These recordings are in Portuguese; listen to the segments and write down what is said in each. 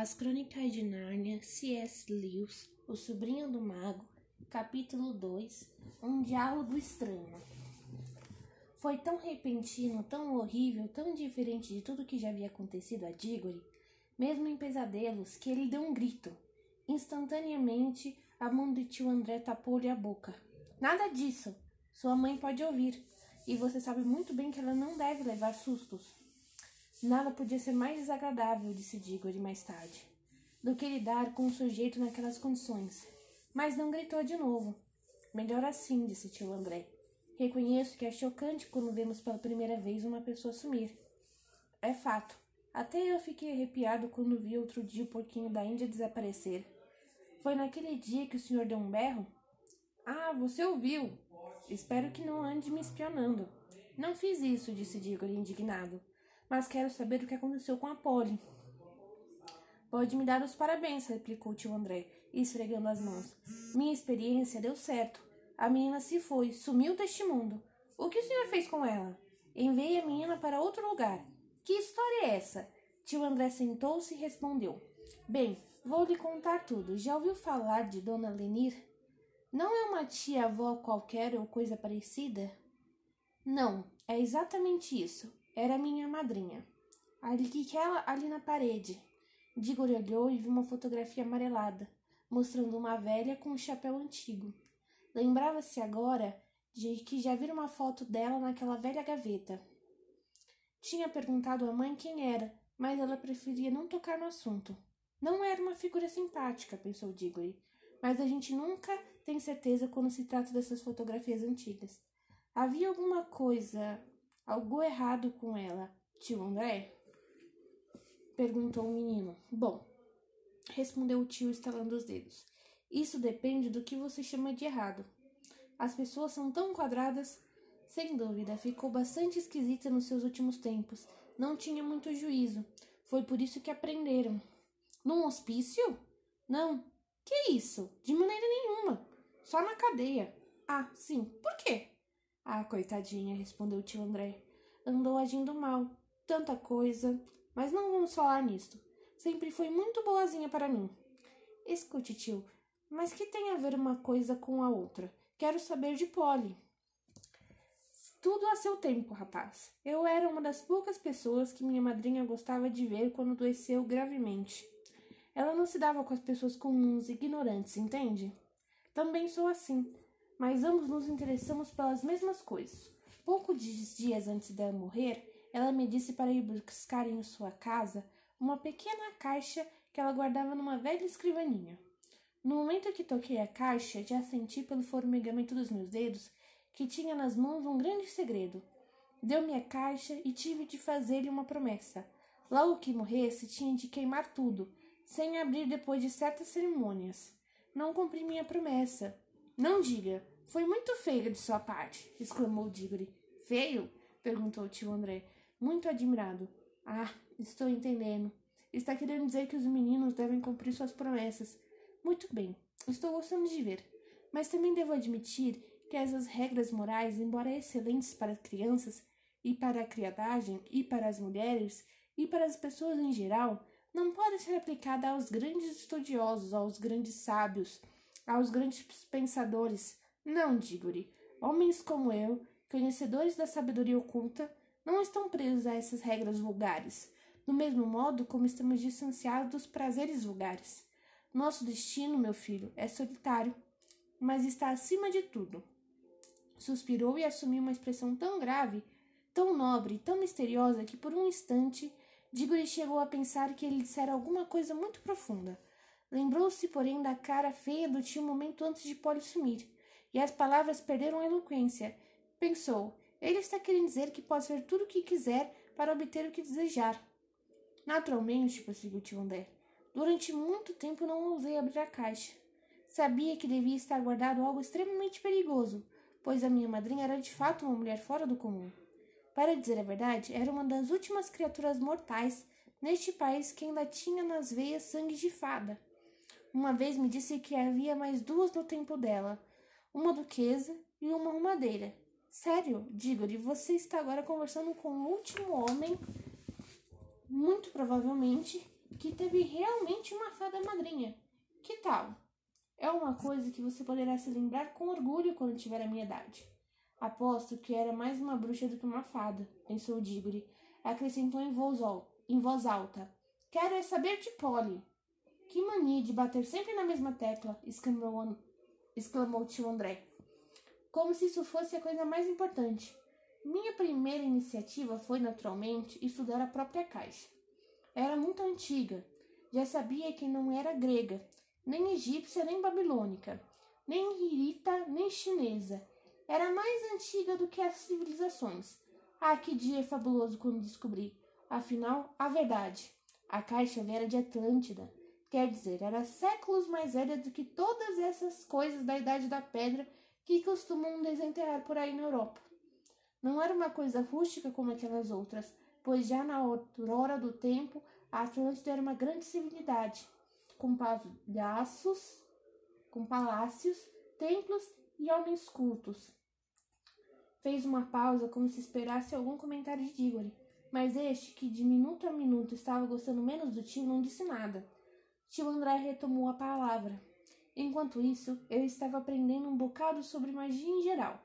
As Crônicas de Nárnia, C.S. Lewis, O Sobrinho do Mago, capítulo 2 Um Diálogo Estranho. Foi tão repentino, tão horrível, tão diferente de tudo que já havia acontecido a Diggory, mesmo em pesadelos, que ele deu um grito. Instantaneamente, a mão de tio André tapou-lhe a boca. Nada disso! Sua mãe pode ouvir, e você sabe muito bem que ela não deve levar sustos. Nada podia ser mais desagradável, disse Diggory mais tarde, do que lidar com um sujeito naquelas condições. Mas não gritou de novo. Melhor assim, disse tio André. Reconheço que é chocante quando vemos pela primeira vez uma pessoa sumir. É fato. Até eu fiquei arrepiado quando vi outro dia o porquinho da Índia desaparecer. Foi naquele dia que o senhor deu um berro? Ah, você ouviu. Espero que não ande me espionando. Não fiz isso, disse Diggory indignado mas quero saber o que aconteceu com a Polly. Pode me dar os parabéns, replicou tio André, esfregando as mãos. Minha experiência deu certo. A menina se foi, sumiu deste mundo. O que o senhor fez com ela? Enviei a menina para outro lugar. Que história é essa? Tio André sentou-se e respondeu. Bem, vou lhe contar tudo. Já ouviu falar de Dona Lenir? Não é uma tia-avó qualquer ou coisa parecida? Não, é exatamente isso. Era minha madrinha. Ali que ela ali na parede. Digor olhou e viu uma fotografia amarelada, mostrando uma velha com um chapéu antigo. Lembrava-se agora de que já vira uma foto dela naquela velha gaveta. Tinha perguntado à mãe quem era, mas ela preferia não tocar no assunto. Não era uma figura simpática, pensou Diggory, mas a gente nunca tem certeza quando se trata dessas fotografias antigas. Havia alguma coisa Algo errado com ela, tio André? Perguntou o menino. Bom, respondeu o tio estalando os dedos. Isso depende do que você chama de errado. As pessoas são tão quadradas. Sem dúvida, ficou bastante esquisita nos seus últimos tempos. Não tinha muito juízo. Foi por isso que aprenderam. Num hospício? Não. Que isso? De maneira nenhuma. Só na cadeia. Ah, sim. Por quê? Ah, coitadinha, respondeu o tio André. Andou agindo mal. Tanta coisa. Mas não vamos falar nisto. Sempre foi muito boazinha para mim. Escute, tio, mas que tem a ver uma coisa com a outra? Quero saber de Polly. Tudo a seu tempo, rapaz. Eu era uma das poucas pessoas que minha madrinha gostava de ver quando adoeceu gravemente. Ela não se dava com as pessoas comuns, ignorantes, entende? Também sou assim mas ambos nos interessamos pelas mesmas coisas. Poucos dias antes de morrer, ela me disse para ir buscar em sua casa uma pequena caixa que ela guardava numa velha escrivaninha. No momento que toquei a caixa, já senti pelo formigamento dos meus dedos que tinha nas mãos um grande segredo. Deu-me a caixa e tive de fazer-lhe uma promessa. Logo que morresse, tinha de queimar tudo, sem abrir depois de certas cerimônias. Não cumpri minha promessa, não diga. Foi muito feio de sua parte, exclamou Diggory. Feio? perguntou o tio André, muito admirado. Ah, estou entendendo. Está querendo dizer que os meninos devem cumprir suas promessas. Muito bem, estou gostando de ver. Mas também devo admitir que essas regras morais, embora excelentes para as crianças, e para a criadagem, e para as mulheres, e para as pessoas em geral, não podem ser aplicadas aos grandes estudiosos, aos grandes sábios, aos grandes pensadores. Não, Diggory. Homens como eu, conhecedores da sabedoria oculta, não estão presos a essas regras vulgares, do mesmo modo como estamos distanciados dos prazeres vulgares. Nosso destino, meu filho, é solitário, mas está acima de tudo. Suspirou e assumiu uma expressão tão grave, tão nobre, tão misteriosa que por um instante Diggory chegou a pensar que ele dissera alguma coisa muito profunda. Lembrou-se, porém, da cara feia do tio momento antes de Polly sumir, e as palavras perderam a eloquência. Pensou, ele está querendo dizer que pode ser tudo o que quiser para obter o que desejar. Naturalmente, prosseguiu tio André, durante muito tempo não ousei abrir a caixa. Sabia que devia estar guardado algo extremamente perigoso, pois a minha madrinha era de fato uma mulher fora do comum. Para dizer a verdade, era uma das últimas criaturas mortais neste país que ainda tinha nas veias sangue de fada. Uma vez me disse que havia mais duas no tempo dela, uma duquesa e uma arrumadeira. Sério, digo-lhe, você está agora conversando com o último homem, muito provavelmente, que teve realmente uma fada madrinha. Que tal? É uma coisa que você poderá se lembrar com orgulho quando tiver a minha idade. Aposto que era mais uma bruxa do que uma fada, pensou Diggory. Acrescentou em voz, em voz alta. Quero é saber de Polly. Que mania de bater sempre na mesma tecla, exclamou, exclamou tio André. Como se isso fosse a coisa mais importante. Minha primeira iniciativa foi, naturalmente, estudar a própria caixa. Era muito antiga. Já sabia que não era grega, nem egípcia, nem babilônica, nem hirita, nem chinesa. Era mais antiga do que as civilizações. Ah, que dia fabuloso quando descobri. Afinal, a verdade. A caixa viera de Atlântida. Quer dizer, era séculos mais velha do que todas essas coisas da Idade da Pedra que costumam desenterrar por aí na Europa. Não era uma coisa rústica como aquelas outras, pois já na aurora do tempo a Atlântida era uma grande civilidade, com palácios, com palácios, templos e homens cultos. Fez uma pausa como se esperasse algum comentário de Diggory, mas este, que de minuto a minuto estava gostando menos do tio, não disse nada. Tio André retomou a palavra. Enquanto isso, eu estava aprendendo um bocado sobre magia em geral.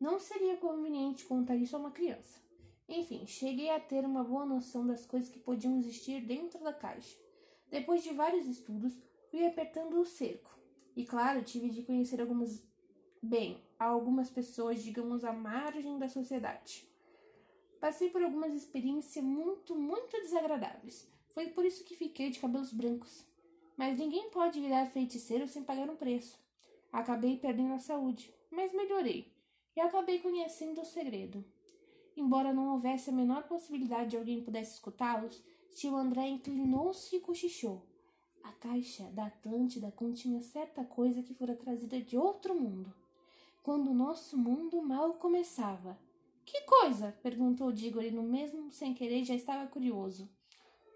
Não seria conveniente contar isso a uma criança. Enfim, cheguei a ter uma boa noção das coisas que podiam existir dentro da caixa. Depois de vários estudos, fui apertando o cerco. E claro, tive de conhecer algumas. Bem, algumas pessoas, digamos, à margem da sociedade. Passei por algumas experiências muito, muito desagradáveis. Foi por isso que fiquei de cabelos brancos. Mas ninguém pode virar feiticeiro sem pagar um preço. Acabei perdendo a saúde, mas melhorei e acabei conhecendo o segredo. Embora não houvesse a menor possibilidade de alguém pudesse escutá-los, tio André inclinou-se e cochichou. A caixa da Atlântida continha certa coisa que fora trazida de outro mundo, quando o nosso mundo mal começava. Que coisa? perguntou Diggory no mesmo sem querer já estava curioso.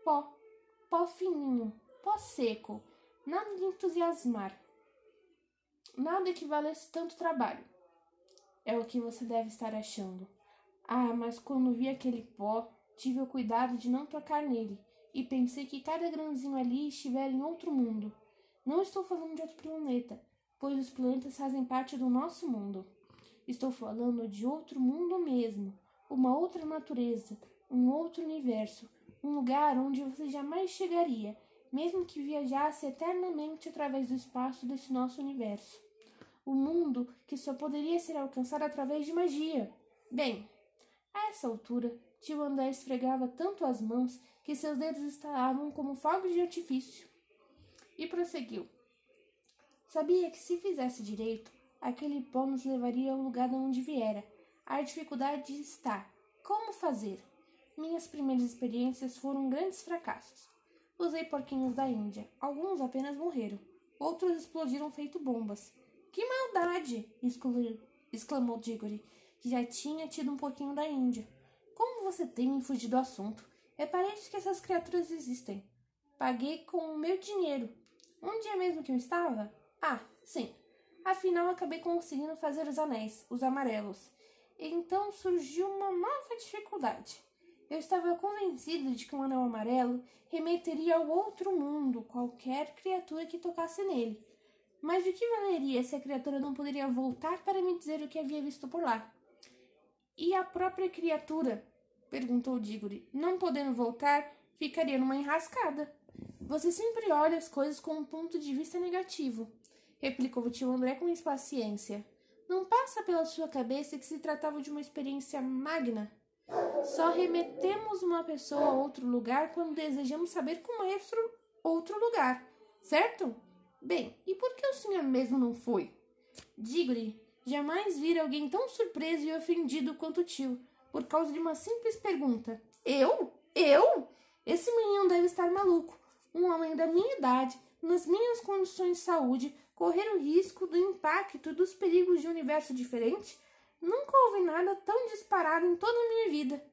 Pó, pó fininho, pó seco, nada de entusiasmar. Nada que valesse tanto trabalho. É o que você deve estar achando. Ah, mas quando vi aquele pó, tive o cuidado de não tocar nele e pensei que cada grãozinho ali estivera em outro mundo. Não estou falando de outro planeta, pois os planetas fazem parte do nosso mundo. Estou falando de outro mundo mesmo, uma outra natureza, um outro universo, um lugar onde você jamais chegaria, mesmo que viajasse eternamente através do espaço desse nosso universo o mundo que só poderia ser alcançado através de magia. Bem, a essa altura, tio André esfregava tanto as mãos que seus dedos estalavam como fogos de artifício. E prosseguiu. Sabia que se fizesse direito, aquele pó nos levaria ao lugar de onde viera. A dificuldade está. Como fazer? Minhas primeiras experiências foram grandes fracassos. Usei porquinhos da Índia. Alguns apenas morreram. Outros explodiram feito bombas. Que maldade! exclamou Diggory, que já tinha tido um pouquinho da Índia. Como você tem fugido do assunto? É parece que essas criaturas existem. Paguei com o meu dinheiro. Onde é mesmo que eu estava? Ah, sim. Afinal, acabei conseguindo fazer os anéis, os amarelos. Então surgiu uma nova dificuldade. Eu estava convencido de que um anel amarelo remeteria ao outro mundo qualquer criatura que tocasse nele. Mas de que valeria se a criatura não poderia voltar para me dizer o que havia visto por lá? E a própria criatura? perguntou Diggory. Não podendo voltar, ficaria numa enrascada. Você sempre olha as coisas com um ponto de vista negativo, replicou o tio André com impaciência. Não passa pela sua cabeça que se tratava de uma experiência magna? Só remetemos uma pessoa a outro lugar quando desejamos saber como é outro lugar, certo? Bem, e por que o senhor mesmo não foi? Digo-lhe, jamais vira alguém tão surpreso e ofendido quanto o tio, por causa de uma simples pergunta. Eu? Eu? Esse menino deve estar maluco. Um homem da minha idade, nas minhas condições de saúde, correr o risco do impacto dos perigos de um universo diferente? Nunca ouvi nada tão disparado em toda a minha vida.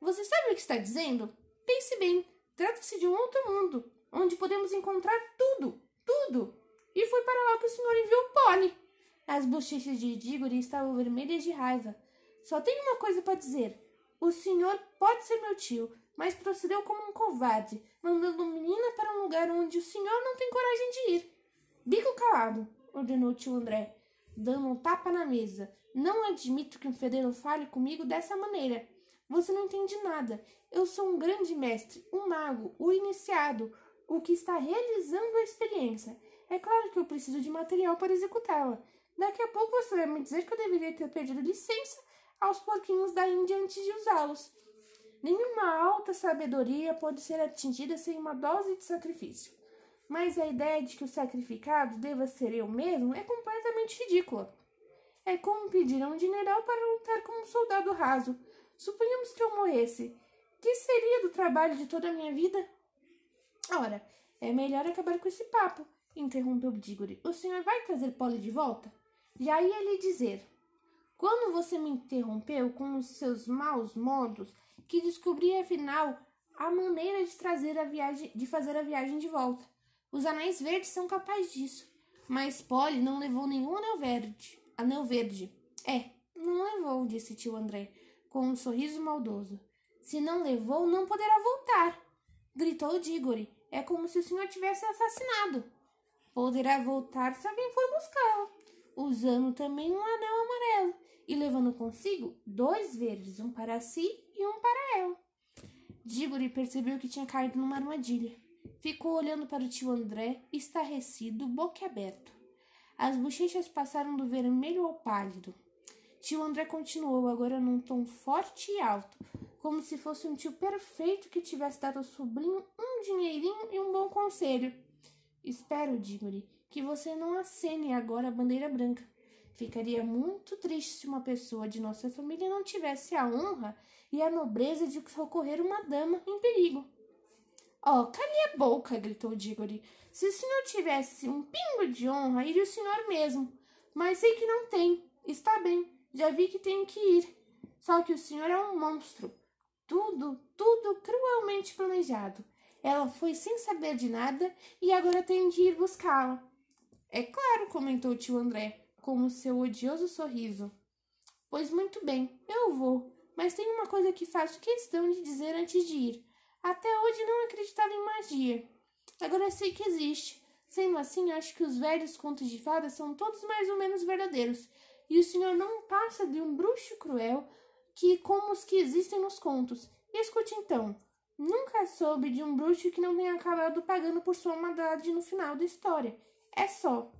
Você sabe o que está dizendo? Pense bem, trata-se de um outro mundo, onde podemos encontrar tudo, tudo. E foi para lá que o senhor enviou Polly. As bochechas de Diggory estavam vermelhas de raiva. Só tenho uma coisa para dizer. O senhor pode ser meu tio, mas procedeu como um covarde, mandando menina para um lugar onde o senhor não tem coragem de ir. Bico calado, ordenou o tio André, dando um tapa na mesa. Não admito que um fedelo fale comigo dessa maneira. Você não entende nada. Eu sou um grande mestre, um mago, o iniciado, o que está realizando a experiência. É claro que eu preciso de material para executá-la. Daqui a pouco você vai me dizer que eu deveria ter pedido licença aos porquinhos da Índia antes de usá-los. Nenhuma alta sabedoria pode ser atingida sem uma dose de sacrifício. Mas a ideia de que o sacrificado deva ser eu mesmo é completamente ridícula. É como pedir a um general para lutar como um soldado raso. Suponhamos que eu morresse. Que seria do trabalho de toda a minha vida? Ora, é melhor acabar com esse papo, interrompeu Diggory. O senhor vai trazer Polly de volta? Já ia lhe dizer. Quando você me interrompeu com os seus maus modos, que descobri afinal a maneira de trazer a viagem, de fazer a viagem de volta. Os anéis verdes são capazes disso, mas Polly não levou nenhum anel verde. Anel verde. É, não levou, disse tio André, com um sorriso maldoso. Se não levou, não poderá voltar, gritou Diggory. É como se o senhor tivesse assassinado. Poderá voltar se alguém for buscá-la, usando também um anel amarelo e levando consigo dois verdes, um para si e um para ela. Diggory percebeu que tinha caído numa armadilha. Ficou olhando para o tio André, estarrecido, boquiaberto. As bochechas passaram do vermelho ao pálido. Tio André continuou, agora num tom forte e alto, como se fosse um tio perfeito que tivesse dado ao sobrinho um dinheirinho e um bom conselho. Espero, Diggory, que você não acene agora a bandeira branca. Ficaria muito triste se uma pessoa de nossa família não tivesse a honra e a nobreza de socorrer uma dama em perigo. Oh, cale a boca, gritou Diggory. Se o senhor tivesse um pingo de honra, iria o senhor mesmo. Mas sei que não tem. Está bem, já vi que tenho que ir. Só que o senhor é um monstro. Tudo, tudo cruelmente planejado. Ela foi sem saber de nada e agora tenho que ir buscá-la. É claro, comentou o tio André com o seu odioso sorriso. Pois muito bem, eu vou, mas tem uma coisa que faço questão de dizer antes de ir. Até hoje não acreditava em magia. Agora sei que existe. Sendo assim, acho que os velhos contos de fadas são todos mais ou menos verdadeiros. E o senhor não passa de um bruxo cruel que como os que existem nos contos. E escute então. Nunca soube de um bruxo que não tenha acabado pagando por sua maldade no final da história. É só.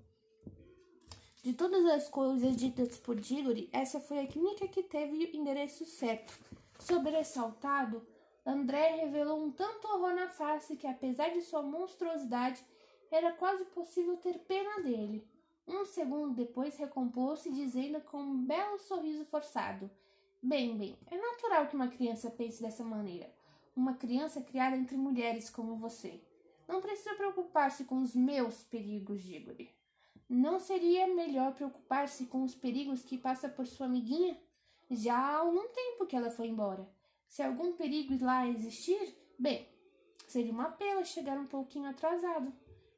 De todas as coisas ditas por Diggory, essa foi a única que teve o endereço certo. Sobressaltado, André revelou um tanto horror na face que, apesar de sua monstruosidade, era quase possível ter pena dele. Um segundo depois recompôs-se, dizendo com um belo sorriso forçado: Bem, bem, é natural que uma criança pense dessa maneira. Uma criança criada entre mulheres como você. Não precisa preocupar-se com os meus perigos, Diggory. Não seria melhor preocupar-se com os perigos que passa por sua amiguinha? Já há algum tempo que ela foi embora. Se algum perigo lá existir, bem, seria uma pena chegar um pouquinho atrasado.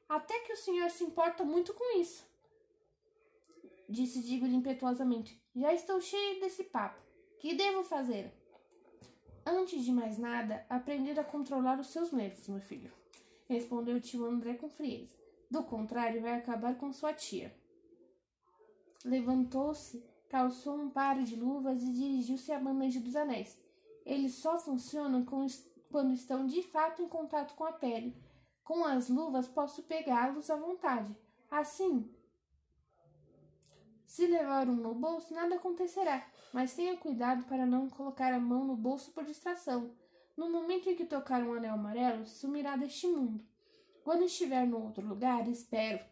Até que o senhor se importa muito com isso. Disse Digo-lhe impetuosamente. Já estou cheio desse papo. Que devo fazer? Antes de mais nada, aprender a controlar os seus nervos, meu filho. Respondeu o tio André com frieza. Do contrário, vai acabar com sua tia. Levantou-se, calçou um par de luvas e dirigiu-se à bandeja dos anéis. Eles só funcionam quando estão de fato em contato com a pele. Com as luvas posso pegá-los à vontade. Assim, se levar um no bolso, nada acontecerá, mas tenha cuidado para não colocar a mão no bolso por distração. No momento em que tocar um anel amarelo, sumirá deste mundo. Quando estiver no outro lugar, espero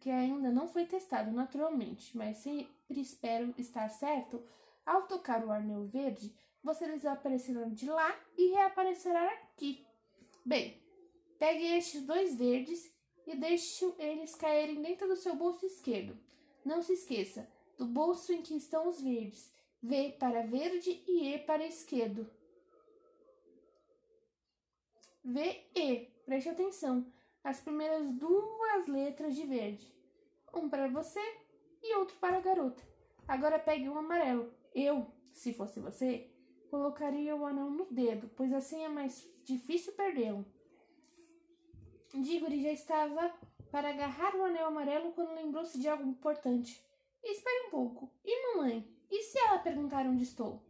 que ainda não foi testado naturalmente, mas sempre espero estar certo. Ao tocar o anel verde, você desaparecerá de lá e reaparecerá aqui. Bem, pegue estes dois verdes e deixe eles caírem dentro do seu bolso esquerdo. Não se esqueça, do bolso em que estão os verdes. V para verde e E para esquerdo. V, E. Preste atenção as primeiras duas letras de verde. Um para você e outro para a garota. Agora pegue um amarelo. Eu, se fosse você, colocaria o anel no dedo, pois assim é mais difícil perdê-lo. Diggory já estava para agarrar o anel amarelo quando lembrou-se de algo importante. Espere um pouco. E mamãe? E se ela perguntar onde estou?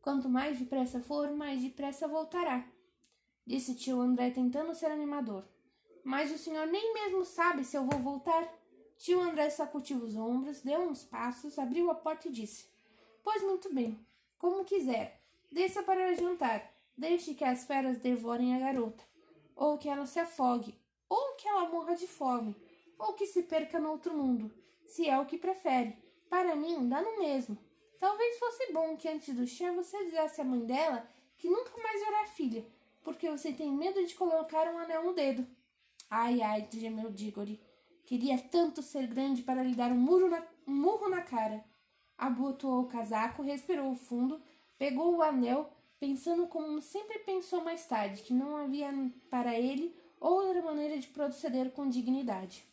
Quanto mais depressa for, mais depressa voltará, disse tio André tentando ser animador. Mas o senhor nem mesmo sabe se eu vou voltar. Tio André sacudiu os ombros, deu uns passos, abriu a porta e disse: Pois muito bem, como quiser. Desça para jantar. Deixe que as feras devorem a garota. Ou que ela se afogue. Ou que ela morra de fome. Ou que se perca no outro mundo. Se é o que prefere. Para mim, dá no mesmo. Talvez fosse bom que antes do chá você dissesse à mãe dela que nunca mais verá a filha, porque você tem medo de colocar um anel no dedo. Ai, ai, gemeu Diggory. Queria tanto ser grande para lhe dar um, murro na, um murro na cara. Abotoou o casaco, respirou fundo, pegou o anel, pensando como sempre pensou mais tarde, que não havia para ele outra maneira de proceder com dignidade.